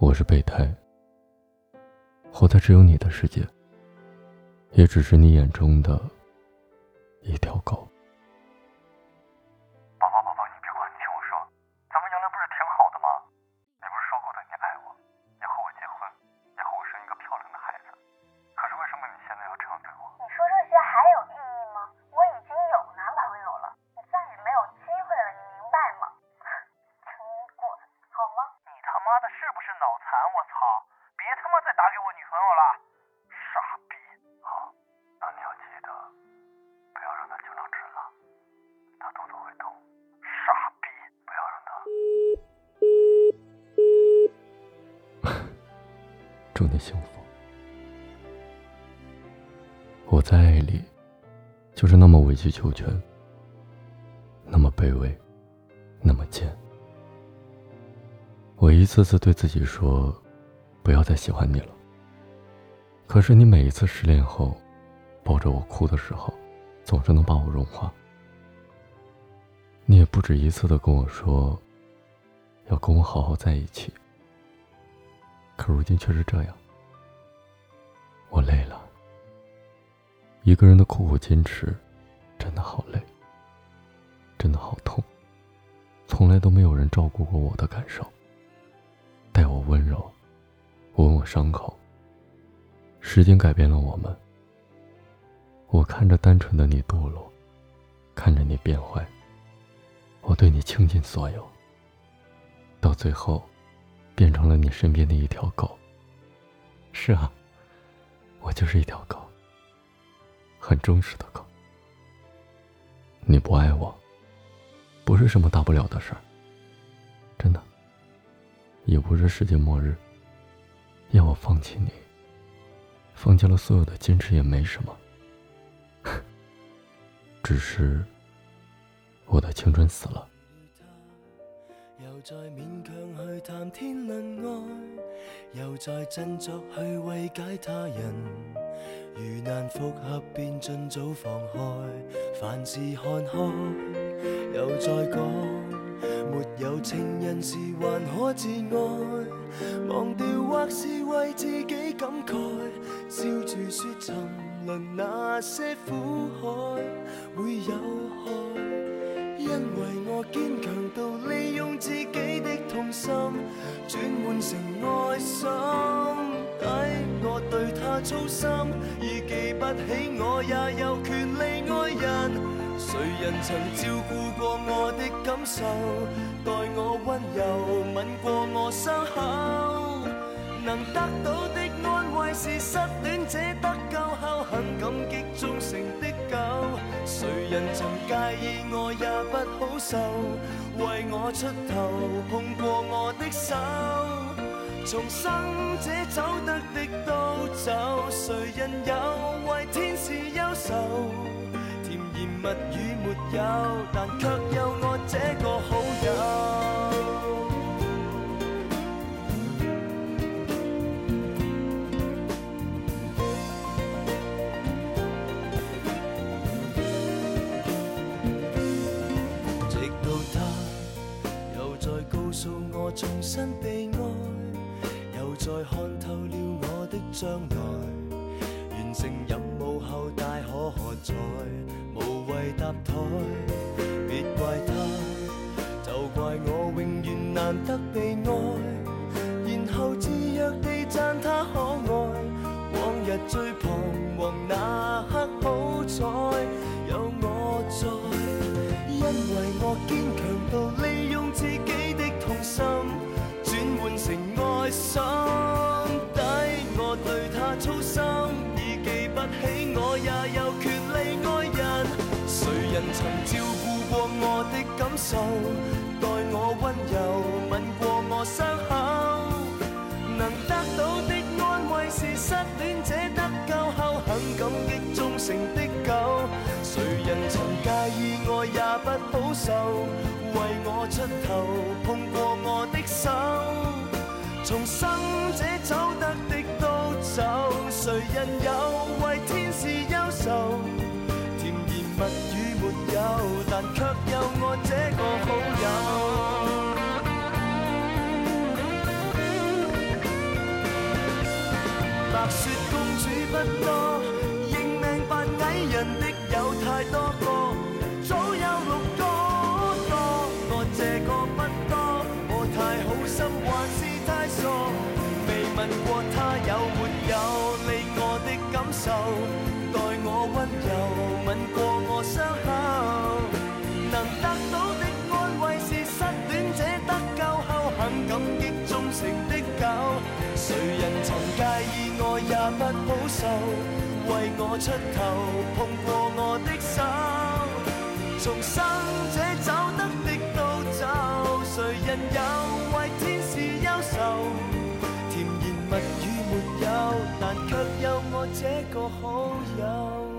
我是备胎，活在只有你的世界，也只是你眼中的脑残我操别他妈再打给我女朋友了。傻逼。好那你要记得不要让她经常吃辣。她肚子会痛。傻逼。不要让她。祝你幸福。我在爱里就是那么委曲求全那么卑微那么贱。我一次次对自己说，不要再喜欢你了。可是你每一次失恋后，抱着我哭的时候，总是能把我融化。你也不止一次的跟我说，要跟我好好在一起。可如今却是这样，我累了。一个人的苦苦坚持，真的好累，真的好痛。从来都没有人照顾过我的感受，温柔，吻我伤口。时间改变了我们，我看着单纯的你堕落，看着你变坏，我对你倾尽所有，到最后。变成了你身边的一条狗。是啊，我就是一条狗，很忠实的狗。你不爱我，不是什么大不了的事儿，真的，也不是世界末日。要我放弃你，放弃了所有的坚持也没什么，只是我的青春死了。又再勉强去谈天论爱，又再振作去慰解他人。如难复合，便尽早放开，凡事看开。又再讲，没有情人时还可自爱，忘掉或是为自己感慨，笑住说沉沦那些苦海会有害，因为我坚强到利用。自己的痛心转换成爱心，抵我对他操心，已记不起我也有权利爱人。谁人曾照顾过我的感受，待我温柔，吻过我伤口，能得到的安慰是失恋者得救后很感激忠诚的狗。谁人曾介意我也不好受，为我出头碰过我的手，重生者走得的都走，谁人有为天使忧愁？甜言蜜语没有，但却有我这个好友。直到他又再告诉我重新被爱，又再看透了我的将来。完成任务后大可喝彩，搭台。别怪他，就怪我永远难得被爱。待我温柔，吻过我伤口，能得到的安慰是失恋者得救后很感激忠诚的狗。谁人曾介意爱也不好受。为我出头，碰过我的手，重生者走得的都走，谁人有为天使忧愁？甜言蜜语没有，但却有我这个好友。白雪公主不多，认命扮矮人的有太多个，早有六个。多我这个不多，我太好心还是太傻？未问过他有没有理我的感受，待我温柔吻过我伤。我出头碰过我的手，重生者走得的都走，谁人有为天使忧愁？甜言蜜语没有，但却有我这个好友。